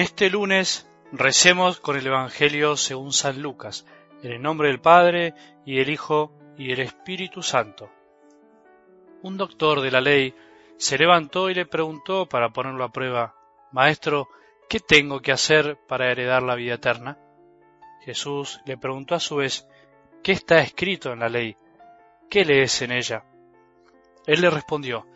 este lunes recemos con el Evangelio según San Lucas, en el nombre del Padre y del Hijo y del Espíritu Santo. Un doctor de la ley se levantó y le preguntó para ponerlo a prueba, Maestro, ¿qué tengo que hacer para heredar la vida eterna? Jesús le preguntó a su vez, ¿qué está escrito en la ley? ¿Qué lees en ella? Él le respondió,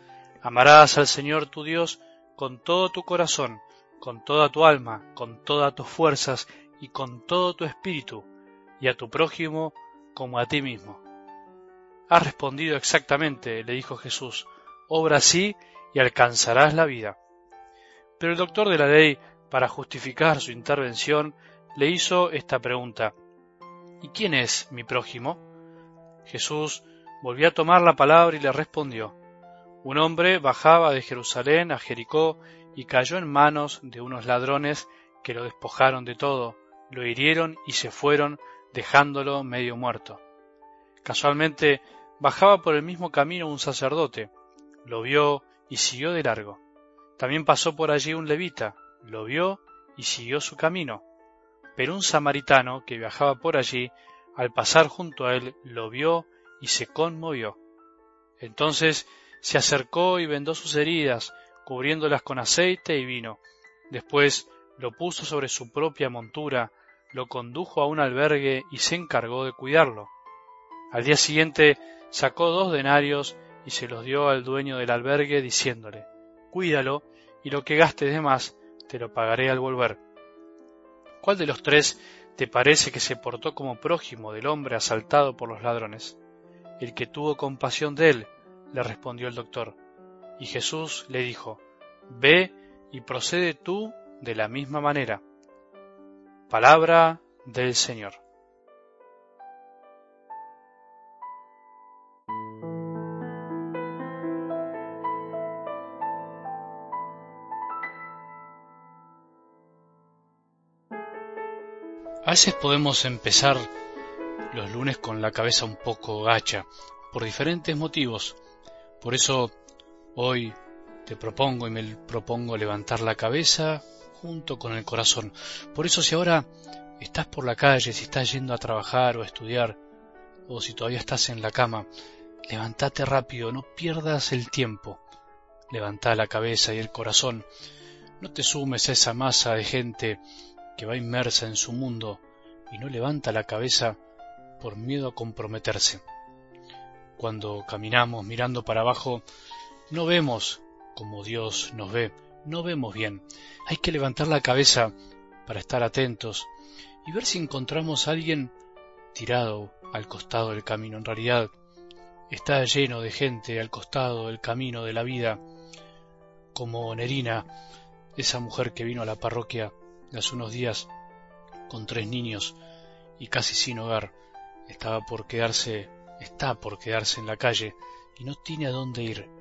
Amarás al Señor tu Dios con todo tu corazón, con toda tu alma, con todas tus fuerzas y con todo tu espíritu, y a tu prójimo como a ti mismo. Has respondido exactamente, le dijo Jesús, obra así y alcanzarás la vida. Pero el doctor de la ley, para justificar su intervención, le hizo esta pregunta ¿Y quién es mi prójimo? Jesús volvió a tomar la palabra y le respondió Un hombre bajaba de Jerusalén a Jericó y cayó en manos de unos ladrones que lo despojaron de todo, lo hirieron y se fueron dejándolo medio muerto. Casualmente bajaba por el mismo camino un sacerdote, lo vio y siguió de largo. También pasó por allí un levita, lo vio y siguió su camino. Pero un samaritano que viajaba por allí, al pasar junto a él, lo vio y se conmovió. Entonces se acercó y vendó sus heridas, cubriéndolas con aceite y vino. Después lo puso sobre su propia montura, lo condujo a un albergue y se encargó de cuidarlo. Al día siguiente sacó dos denarios y se los dio al dueño del albergue diciéndole Cuídalo y lo que gastes de más te lo pagaré al volver. ¿Cuál de los tres te parece que se portó como prójimo del hombre asaltado por los ladrones? El que tuvo compasión de él, le respondió el doctor. Y Jesús le dijo, Ve y procede tú de la misma manera. Palabra del Señor. A veces podemos empezar los lunes con la cabeza un poco gacha, por diferentes motivos. Por eso Hoy te propongo y me propongo levantar la cabeza junto con el corazón. Por eso si ahora estás por la calle, si estás yendo a trabajar o a estudiar, o si todavía estás en la cama, levántate rápido, no pierdas el tiempo. Levanta la cabeza y el corazón. No te sumes a esa masa de gente que va inmersa en su mundo y no levanta la cabeza por miedo a comprometerse. Cuando caminamos mirando para abajo, no vemos como Dios nos ve, no vemos bien. Hay que levantar la cabeza para estar atentos y ver si encontramos a alguien tirado al costado del camino. En realidad está lleno de gente al costado del camino de la vida, como Nerina, esa mujer que vino a la parroquia hace unos días con tres niños y casi sin hogar. Estaba por quedarse, está por quedarse en la calle y no tiene a dónde ir.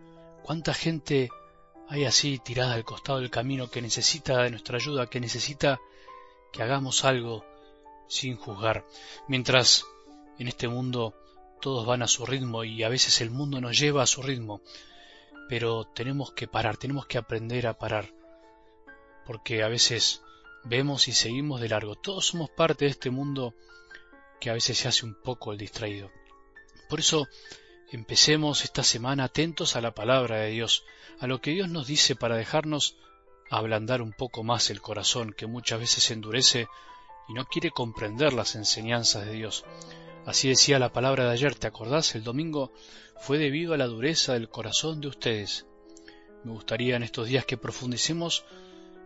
¿Cuánta gente hay así tirada al costado del camino que necesita de nuestra ayuda, que necesita que hagamos algo sin juzgar? Mientras en este mundo todos van a su ritmo y a veces el mundo nos lleva a su ritmo, pero tenemos que parar, tenemos que aprender a parar, porque a veces vemos y seguimos de largo. Todos somos parte de este mundo que a veces se hace un poco el distraído. Por eso Empecemos esta semana atentos a la palabra de Dios, a lo que Dios nos dice para dejarnos ablandar un poco más el corazón que muchas veces endurece y no quiere comprender las enseñanzas de Dios. Así decía la palabra de ayer, ¿te acordás? El domingo fue debido a la dureza del corazón de ustedes. Me gustaría en estos días que profundicemos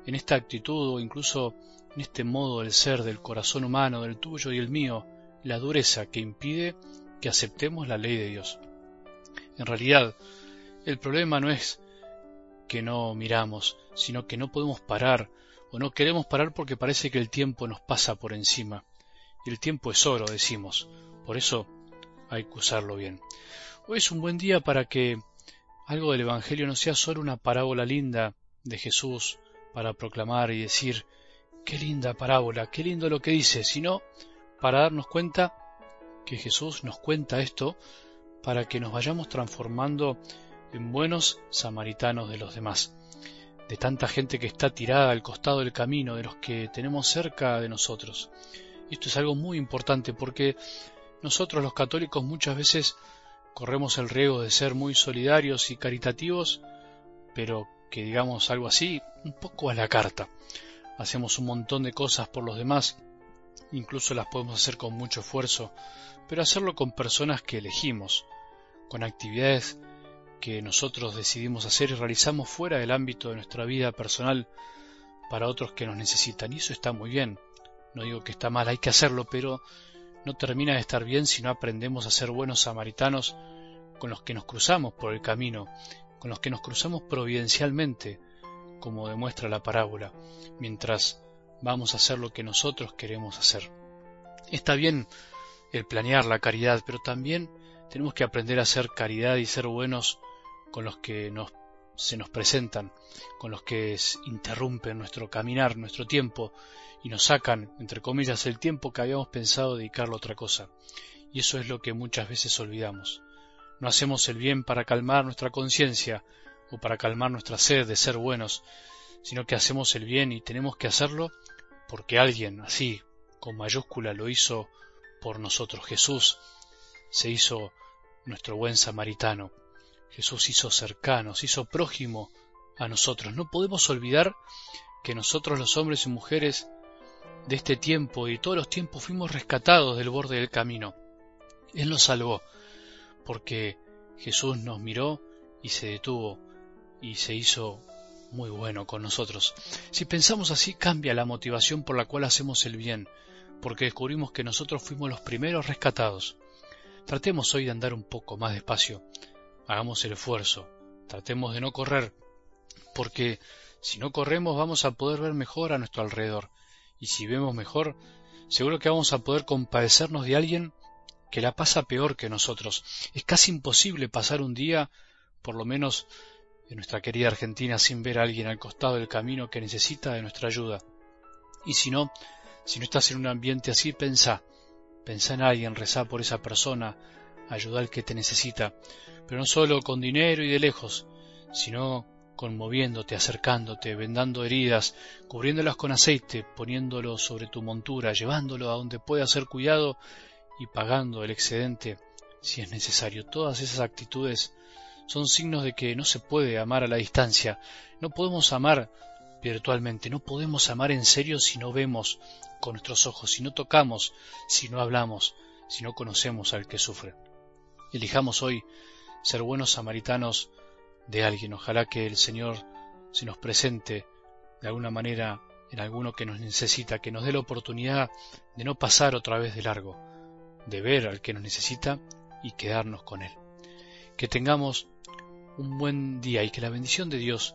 en esta actitud o incluso en este modo del ser del corazón humano, del tuyo y el mío, la dureza que impide que aceptemos la ley de Dios. En realidad, el problema no es que no miramos, sino que no podemos parar o no queremos parar porque parece que el tiempo nos pasa por encima. Y el tiempo es oro, decimos. Por eso hay que usarlo bien. Hoy es un buen día para que algo del Evangelio no sea solo una parábola linda de Jesús para proclamar y decir, qué linda parábola, qué lindo lo que dice, sino para darnos cuenta que Jesús nos cuenta esto para que nos vayamos transformando en buenos samaritanos de los demás. de tanta gente que está tirada al costado del camino, de los que tenemos cerca de nosotros. Esto es algo muy importante porque nosotros los católicos muchas veces corremos el riesgo de ser muy solidarios y caritativos, pero que digamos algo así, un poco a la carta. Hacemos un montón de cosas por los demás, incluso las podemos hacer con mucho esfuerzo, pero hacerlo con personas que elegimos, con actividades que nosotros decidimos hacer y realizamos fuera del ámbito de nuestra vida personal para otros que nos necesitan. Y eso está muy bien. No digo que está mal, hay que hacerlo, pero no termina de estar bien si no aprendemos a ser buenos samaritanos con los que nos cruzamos por el camino, con los que nos cruzamos providencialmente, como demuestra la parábola, mientras vamos a hacer lo que nosotros queremos hacer. Está bien el planear la caridad, pero también tenemos que aprender a hacer caridad y ser buenos con los que nos, se nos presentan, con los que interrumpen nuestro caminar, nuestro tiempo, y nos sacan, entre comillas, el tiempo que habíamos pensado dedicarlo a otra cosa. Y eso es lo que muchas veces olvidamos. No hacemos el bien para calmar nuestra conciencia o para calmar nuestra sed de ser buenos, sino que hacemos el bien y tenemos que hacerlo porque alguien así, con mayúscula, lo hizo por nosotros. Jesús se hizo nuestro buen samaritano. Jesús hizo cercanos, hizo prójimo a nosotros. No podemos olvidar que nosotros los hombres y mujeres de este tiempo y todos los tiempos fuimos rescatados del borde del camino. Él nos salvó, porque Jesús nos miró y se detuvo y se hizo muy bueno con nosotros. Si pensamos así, cambia la motivación por la cual hacemos el bien, porque descubrimos que nosotros fuimos los primeros rescatados. Tratemos hoy de andar un poco más despacio, hagamos el esfuerzo, tratemos de no correr, porque si no corremos vamos a poder ver mejor a nuestro alrededor, y si vemos mejor, seguro que vamos a poder compadecernos de alguien que la pasa peor que nosotros. Es casi imposible pasar un día, por lo menos en nuestra querida Argentina, sin ver a alguien al costado del camino que necesita de nuestra ayuda. Y si no, si no estás en un ambiente así, pensá, pensá en alguien, rezá por esa persona, ayuda al que te necesita, pero no solo con dinero y de lejos, sino conmoviéndote, acercándote, vendando heridas, cubriéndolas con aceite, poniéndolo sobre tu montura, llevándolo a donde pueda ser cuidado y pagando el excedente si es necesario. Todas esas actitudes son signos de que no se puede amar a la distancia, no podemos amar no podemos amar en serio si no vemos con nuestros ojos, si no tocamos, si no hablamos, si no conocemos al que sufre. Elijamos hoy ser buenos samaritanos de alguien. Ojalá que el Señor se nos presente de alguna manera en alguno que nos necesita, que nos dé la oportunidad de no pasar otra vez de largo, de ver al que nos necesita y quedarnos con él. Que tengamos un buen día y que la bendición de Dios,